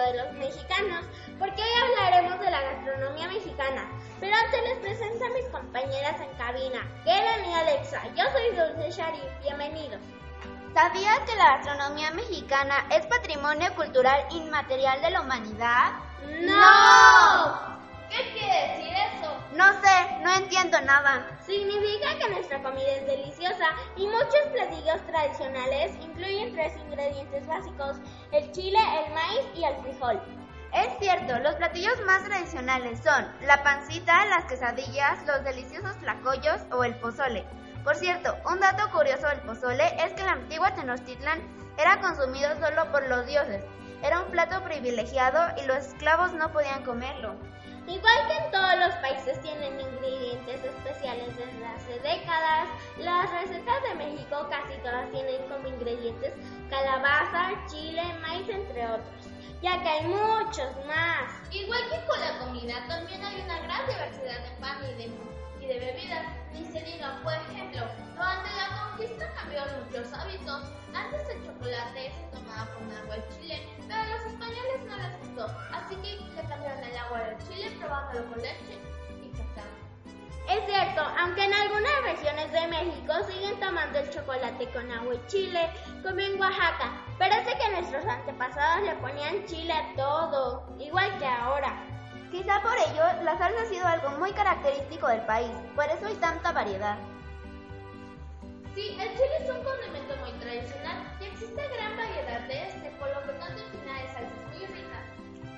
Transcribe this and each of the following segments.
de los mexicanos, porque hoy hablaremos de la gastronomía mexicana. Pero antes les presento a mis compañeras en cabina, Kellen y Alexa. Yo soy Dulce Sharif, bienvenidos. ¿Sabías que la gastronomía mexicana es patrimonio cultural inmaterial de la humanidad? ¡No! ¿Qué quiere decir eso? No sé, no entiendo nada. Significa que nuestra comida es deliciosa y muchos platillos tradicionales incluyen tres ingredientes básicos, el chile, el maíz y el frijol. Es cierto, los platillos más tradicionales son la pancita, las quesadillas, los deliciosos tlacoyos o el pozole. Por cierto, un dato curioso del pozole es que en la antigua Tenochtitlan era consumido solo por los dioses. Era un plato privilegiado y los esclavos no podían comerlo. Igual que en todos los países tienen ingredientes especiales desde hace décadas, las recetas de México casi todas tienen como ingredientes calabaza, chile, maíz, entre otros, ya que hay muchos más. Igual que con la comida, también hay una gran diversidad de pan y de, bebidas. Ni se diga, por ejemplo, durante la conquista cambiaron muchos hábitos. Antes el chocolate se tomaba con agua y chile, chile probándolo con leche y cacao. Es cierto, aunque en algunas regiones de México siguen tomando el chocolate con agua y chile, como en Oaxaca, parece que nuestros antepasados le ponían chile a todo, igual que ahora. Quizá por ello la salsa ha sido algo muy característico del país, por eso hay tanta variedad. Sí, el chile es un condimento muy tradicional y existe gran variedad de este, por lo que tanto tiene de salsas muy ricas.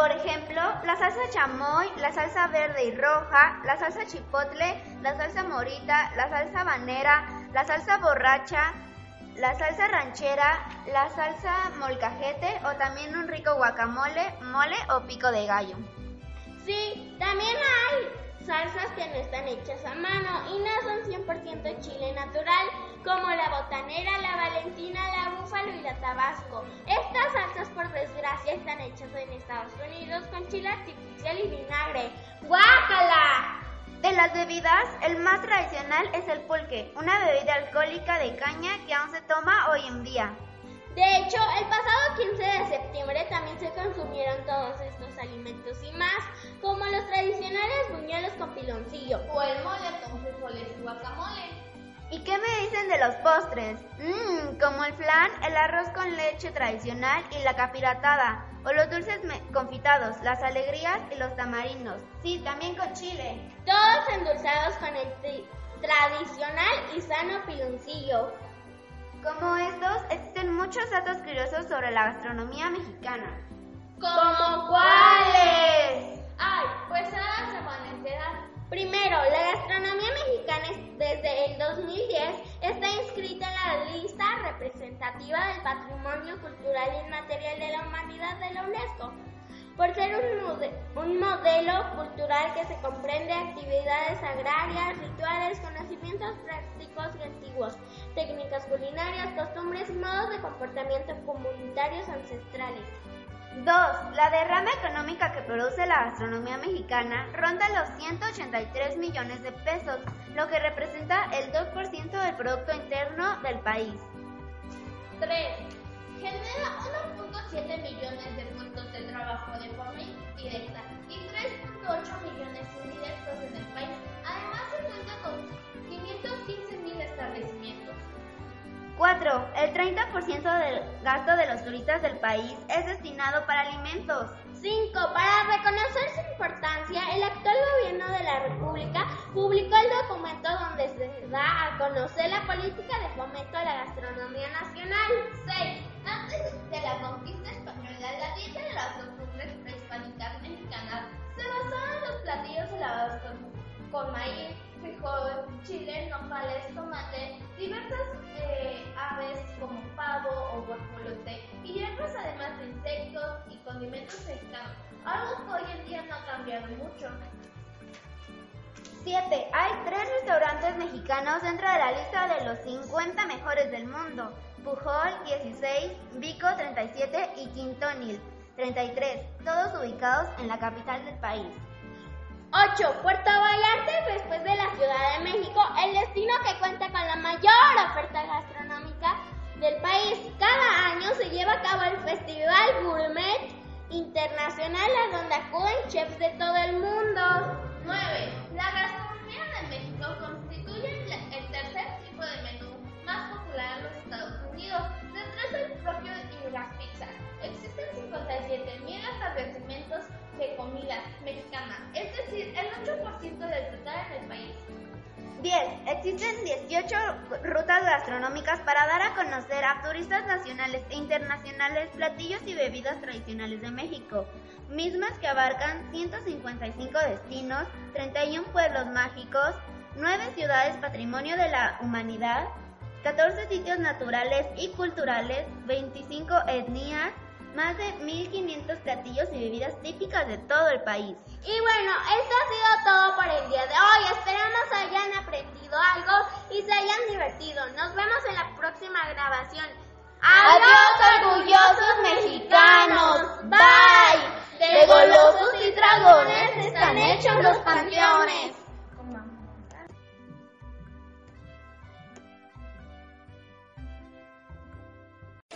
Por ejemplo, la salsa chamoy, la salsa verde y roja, la salsa chipotle, la salsa morita, la salsa banera, la salsa borracha, la salsa ranchera, la salsa molcajete o también un rico guacamole, mole o pico de gallo. Sí, también hay salsas que no están hechas a mano y no son 100% chile natural, como la botanera, la valentina, la búfalo y la tabasco. Estas salsas, con chile artificial y vinagre. ¡Guácala! De las bebidas, el más tradicional es el pulque, una bebida alcohólica de caña que aún se toma hoy en día. De hecho, el pasado 15 de septiembre también se consumieron todos estos alimentos y más, como los tradicionales buñuelos con piloncillo o el mole con frijoles y guacamole. ¿Y qué me dicen de los postres? Mmm, como el flan, el arroz con leche tradicional y la capiratada, o los dulces confitados, las alegrías y los tamarindos. Sí, también con chile. Todos endulzados con el tradicional y sano piloncillo. Como estos, existen muchos datos curiosos sobre la gastronomía mexicana. ¿Como cuáles? Ay, pues ahora se enterar. Primero, la gastronomía mexicana desde lista representativa del Patrimonio Cultural Inmaterial de la Humanidad de la UNESCO, por ser un, un modelo cultural que se comprende actividades agrarias, rituales, conocimientos prácticos y antiguos, técnicas culinarias, costumbres y modos de comportamiento comunitarios ancestrales. 2. La derrama económica que produce la gastronomía mexicana ronda los 183 millones de pesos, lo que representa el 2% del Producto Interno del país. 3. Genera 1.7 millones de puestos de trabajo de forma directa y 3.8 millones 4. El 30% del gasto de los turistas del país es destinado para alimentos. 5. Para reconocer su importancia, el actual gobierno de la República publicó el documento donde se da a conocer la política de fomento a la gastronomía nacional. 6. Antes de la conquista española, la dieta de las costumbres prehispánicas mexicanas se basaba en los platillos elaborados con, con maíz, frijol, chile, nopales, tomate, diversas eh, aves como pavo o guajolote y hierbas además de insectos y condimentos mexicanos, algo que hoy en día no ha cambiado mucho. 7. Hay tres restaurantes mexicanos dentro de la lista de los 50 mejores del mundo. Pujol 16, Vico 37 y Quintonil 33, todos ubicados en la capital del país. 8. Puerto Vallarta después de la Ciudad de México, el destino que cuenta con la mayor del país. Cada año se lleva a cabo el Festival Gourmet Internacional a donde acuden chefs de todo el mundo. 9. La gastronomía de México 10. Existen 18 rutas gastronómicas para dar a conocer a turistas nacionales e internacionales platillos y bebidas tradicionales de México, mismas que abarcan 155 destinos, 31 pueblos mágicos, 9 ciudades patrimonio de la humanidad, 14 sitios naturales y culturales, 25 etnias, más de 1500 platillos y bebidas típicas de todo el país. Y bueno, esto ha sido todo por el día de hoy. Esperamos hayan aprendido algo y se hayan divertido. Nos vemos en la próxima grabación. ¡Adiós, orgullosos mexicanos! ¡Bye! De golosos y dragones están hechos los panteones.